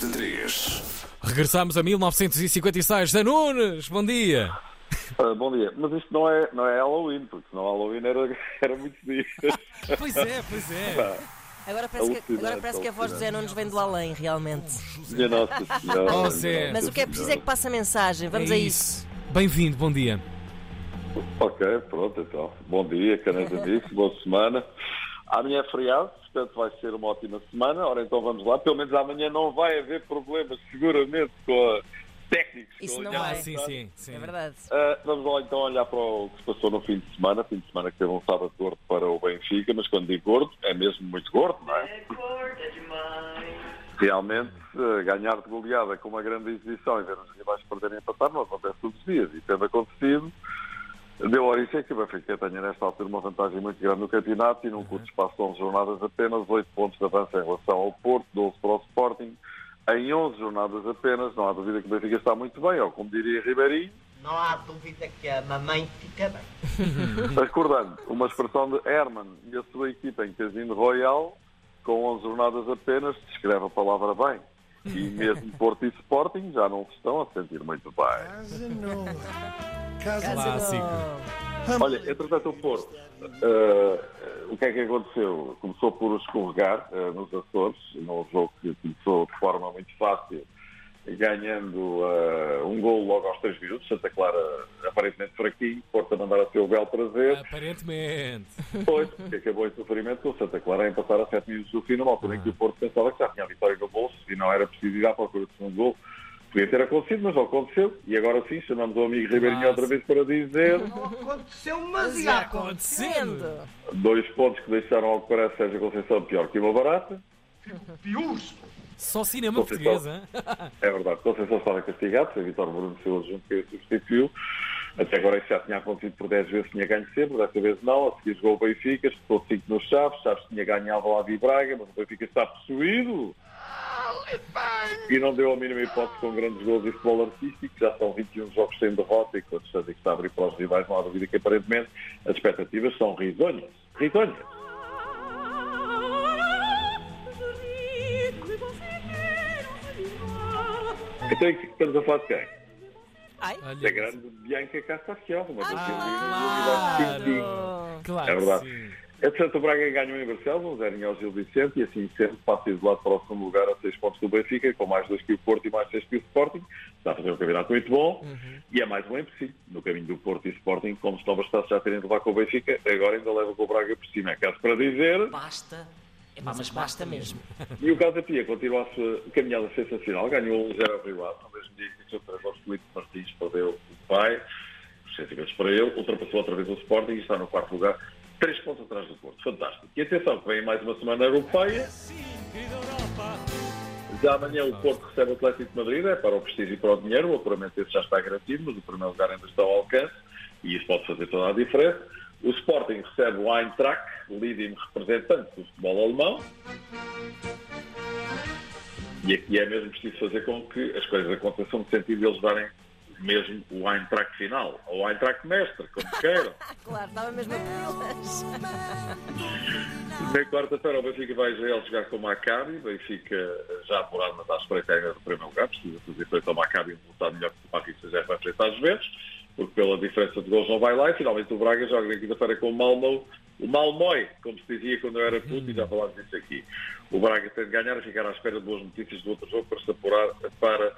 de 3. Regressamos a 1956. Zé Nunes, bom dia. Ah, bom dia. Mas isto não é, não é Halloween, porque senão Halloween era, era muitos dias. Pois é, pois é. Agora parece, que, agora parece que a voz do Zé Nunes vem do além, realmente. minha Nossa Senhora. Oh. Mas o que é preciso é que passe a mensagem. Vamos É a isso. Bem-vindo, bom dia. Ok, pronto então. Bom dia, caros amigos, boa semana. Amanhã é feriado, portanto vai ser uma ótima semana. Ora, então vamos lá. Pelo menos amanhã não vai haver problemas, seguramente, com a técnicos. Isso não vai. Ah, sim, sim, sim. É verdade. Ah, vamos lá então olhar para o que se passou no fim de semana. Fim de semana que teve um sábado gordo para o Benfica, mas quando digo gordo, é mesmo muito gordo, não é? Realmente, eh, ganhar de goleada com uma grande exibição e ver os rivais perderem a passar não acontece todos os dias. E tendo acontecido, deu origem que o Benfica tenha nesta altura uma vantagem muito grande no campeonato e num curto espaço de 11 jornadas apenas, 8 pontos de avanço em relação ao Porto, 12 para o Sporting. Em 11 jornadas apenas, não há dúvida que o Benfica está muito bem, ou como diria Ribeirinho, Não há dúvida que a mamãe fica bem. Recordando, uma expressão de Herman e a sua equipa em Casino Royal, com 11 jornadas apenas, descreve a palavra bem. E mesmo Porto e Sporting já não se estão a sentir muito bem. Clássico. Olha, entretanto o Porto, eh, o que é que aconteceu? Começou por escorregar eh, nos Açores, num jogo que começou de forma muito fácil, ganhando eh, um gol logo aos 3 minutos, Santa Clara aparentemente fraquinho, Porto a mandar a seu belo prazer, Aparentemente. Pois, porque acabou em sofrimento com o Santa Clara a empatar a 7 minutos do fim, numa altura em que o Porto pensava que já tinha a vitória no bolso e não era preciso ir à procura do segundo gol. Podia ter acontecido, mas não aconteceu. E agora sim, chamamos o amigo Ribeirinho Nossa. outra vez para dizer Não aconteceu, mas já aconteceu. acontecendo. dois pontos que deixaram ao que parece Sérgio Conceição pior que uma barata. Pius. Só cinema português, hein? É verdade, Conceição estava castigado, foi Vitor Bruno seu junto que substituiu. Até agora isso já tinha acontecido por 10 vezes, tinha ganho sempre, desta vez não. A seguir jogou o Benfica, espetou 5 nos Chaves, Chaves tinha ganhado lá de Braga, mas o Benfica está possuído. E não deu a mínima hipótese com grandes gols e futebol artístico, já são 21 jogos sem derrota e com a distância que está a abrir para os rivais, não há dúvida que aparentemente as expectativas são risonhas. Risonhas. Então, que estamos a falar de quem? Ai, Da grande Bianca Castafiel, uma das claro. claro. claro. É verdade. sim. Entretanto, o Braga ganhou em Barcelos, um 0 ao Gil Vicente, e assim sendo passa isolado para o segundo lugar a 6 pontos do Benfica, com mais 2 que o Porto e mais 6 que o Sporting. Está a fazer um campeonato muito bom, e é mais um empecilho no caminho do Porto e Sporting, como se não bastasse já terem de levar com o Benfica, agora ainda leva com o Braga por cima. É caso para dizer, Basta. Epá, mas basta mesmo. e o Casa Pia continua a sua caminhada sensacional, ganhou um 0 ao Rio Ave, no mesmo dia que o treinador Felipe Martins perdeu o pai, os sentimentos para ele, ultrapassou outra vez o Sporting e está no quarto lugar, três pontos atrás do Porto. Fantástico. E atenção, que vem mais uma semana europeia. Já amanhã o Porto recebe o Atlético de Madrid, é para o prestígio e para o dinheiro, o apuramento esse já está garantido, mas o primeiro lugar ainda está ao alcance, e isso pode fazer toda a diferença. O Sporting recebe o Eintracht, líder representante do futebol alemão, e aqui é mesmo preciso fazer com que as coisas aconteçam no sentido de eles darem mesmo o Eintracht final, ou o Eintracht mestre, como queiram. claro, estava mesmo a pelas. Na quarta-feira o Benfica vai a Israel jogar com o Maccabi, o Benfica já apurado, mas à espreita ainda do primeiro lugar, precisa fazer frente ao Maccabi um resultado melhor que o Benfica já vai enfrentar às vezes, porque pela diferença de gols não vai lá, e finalmente o Braga joga na quinta-feira com o Malmo, o Malmoi, como se dizia quando eu era puto, e já falámos disso aqui. O Braga tem de ganhar e ficar à espera de boas notícias do outro jogo para se apurar para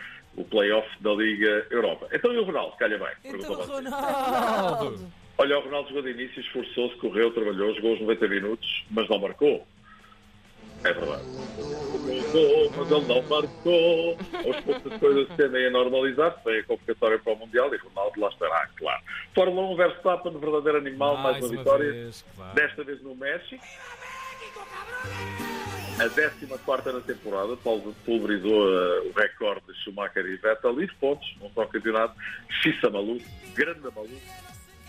play-off da Liga Europa. Então e o Ronaldo, calha bem? Então. Ronaldo. Olha, o Ronaldo jogou de início, esforçou-se, correu, trabalhou, jogou os 90 minutos, mas não marcou. É verdade. Mas ele não marcou. Aos poucos as coisas tendem a normalizar-se, vem a convocatória para o Mundial e Ronaldo lá estará, claro. Fórmula 1 Verstappen, verdadeiro animal, mais, Mais uma uma vitória, vez, claro. desta vez no México. A 14 na temporada, Paulo pulverizou eh, o recorde de Schumacher e Vettel, e pontos, num só campeonato. Xissa maluco, grande maluco,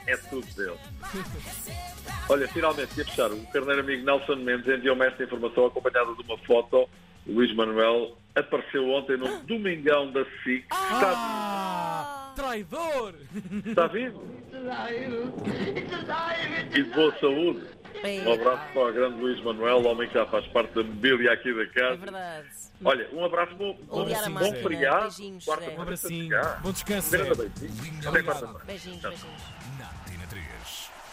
é tudo dele. Olha, finalmente, ia fechar. O carneiro amigo Nelson Mendes enviou-me esta informação acompanhada de uma foto. O Luís Manuel apareceu ontem no Domingão da SIC. Está, Ah, traidor! está vivo? E de boa saúde. Um abraço para o grande Luís Manuel, o homem que já faz parte da mobília aqui da É casa. verdade. Olha, um abraço bom, bom, bom máquina. feriado. Beijinhos, Quarta-feira. Um abracinho. Bom descanso, Um grande Zé. beijinho. Até quarta-feira. Beijinhos, beijinhos. Na Antena 3.